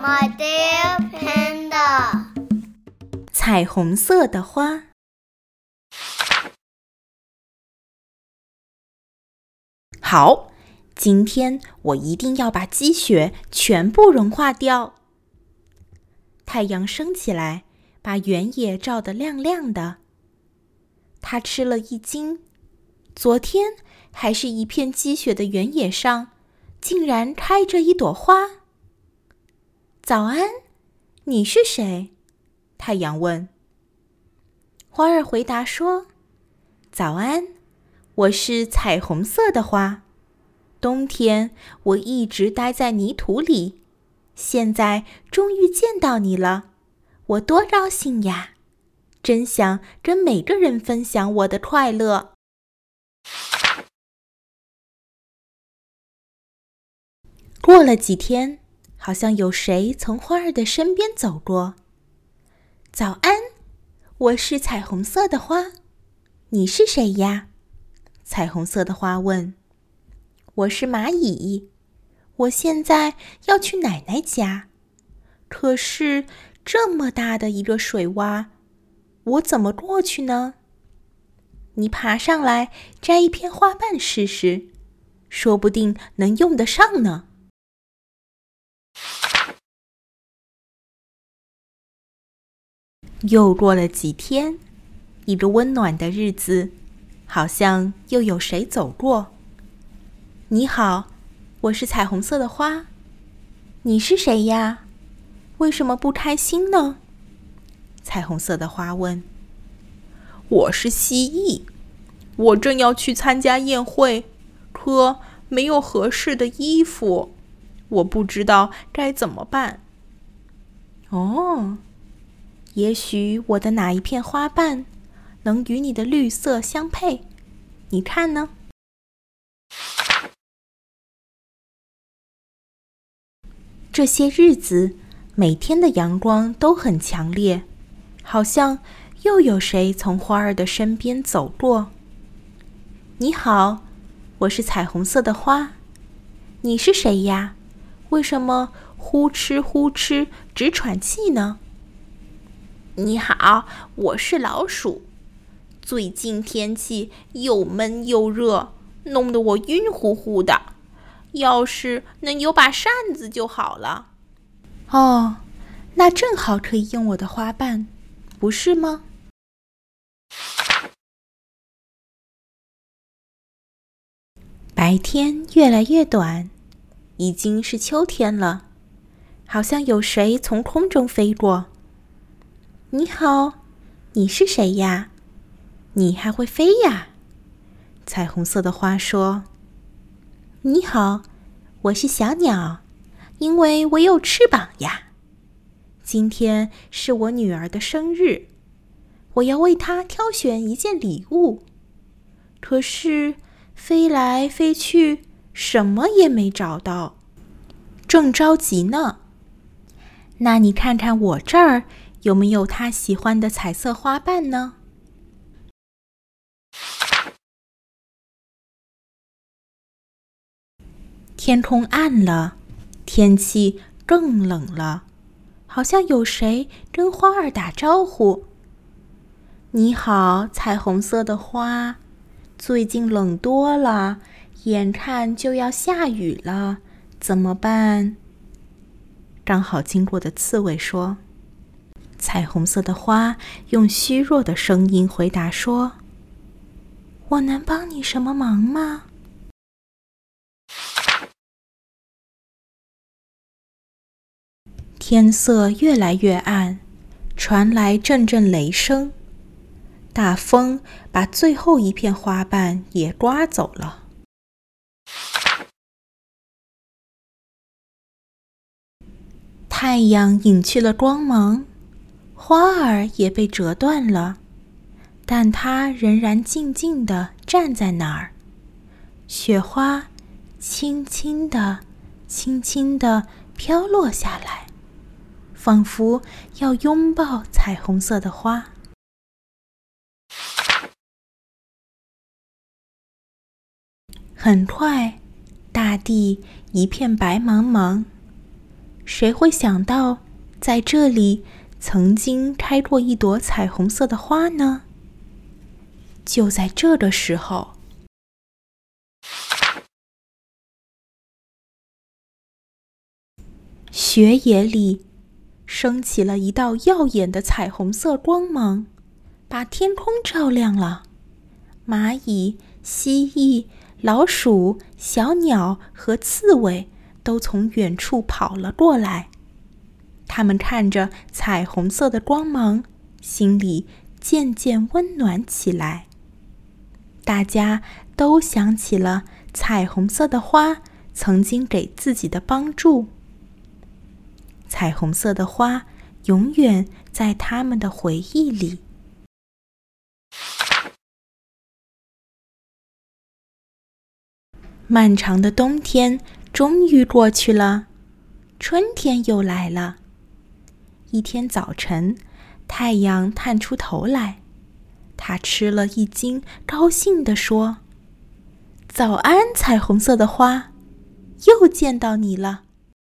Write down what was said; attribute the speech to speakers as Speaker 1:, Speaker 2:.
Speaker 1: My dear panda，
Speaker 2: 彩虹色的花。好，今天我一定要把积雪全部融化掉。太阳升起来，把原野照得亮亮的。他吃了一惊，昨天还是一片积雪的原野上，竟然开着一朵花。早安，你是谁？太阳问。花儿回答说：“早安。”我是彩虹色的花，冬天我一直待在泥土里，现在终于见到你了，我多高兴呀！真想跟每个人分享我的快乐。过了几天，好像有谁从花儿的身边走过。早安，我是彩虹色的花，你是谁呀？彩虹色的花问：“我是蚂蚁，我现在要去奶奶家，可是这么大的一个水洼，我怎么过去呢？你爬上来摘一片花瓣试试，说不定能用得上呢。”又过了几天，一个温暖的日子。好像又有谁走过。你好，我是彩虹色的花。你是谁呀？为什么不开心呢？彩虹色的花问。
Speaker 3: 我是蜥蜴，我正要去参加宴会，可没有合适的衣服，我不知道该怎么办。
Speaker 2: 哦，也许我的哪一片花瓣？能与你的绿色相配，你看呢？这些日子，每天的阳光都很强烈，好像又有谁从花儿的身边走过。你好，我是彩虹色的花，你是谁呀？为什么呼哧呼哧直喘气呢？
Speaker 3: 你好，我是老鼠。最近天气又闷又热，弄得我晕乎乎的。要是能有把扇子就好了。
Speaker 2: 哦，那正好可以用我的花瓣，不是吗？白天越来越短，已经是秋天了。好像有谁从空中飞过。你好，你是谁呀？你还会飞呀？彩虹色的花说：“你好，我是小鸟，因为我有翅膀呀。今天是我女儿的生日，我要为她挑选一件礼物。可是飞来飞去，什么也没找到，正着急呢。那你看看我这儿有没有他喜欢的彩色花瓣呢？”天空暗了，天气更冷了，好像有谁跟花儿打招呼：“你好，彩虹色的花，最近冷多了，眼看就要下雨了，怎么办？”刚好经过的刺猬说：“彩虹色的花用虚弱的声音回答说：‘我能帮你什么忙吗？’”天色越来越暗，传来阵阵雷声。大风把最后一片花瓣也刮走了。太阳隐去了光芒，花儿也被折断了，但它仍然静静地站在那儿。雪花轻轻地、轻轻地飘落下来。仿佛要拥抱彩虹色的花。很快，大地一片白茫茫，谁会想到，在这里曾经开过一朵彩虹色的花呢？就在这个时候，雪野里升起了一道耀眼的彩虹色光芒，把天空照亮了。蚂蚁、蜥蜴、老鼠、小鸟和刺猬都从远处跑了过来。他们看着彩虹色的光芒，心里渐渐温暖起来。大家都想起了彩虹色的花曾经给自己的帮助。彩虹色的花永远在他们的回忆里。漫长的冬天终于过去了，春天又来了。一天早晨，太阳探出头来。他吃了一惊，高兴地说：“早安，彩虹色的花，又见到你了。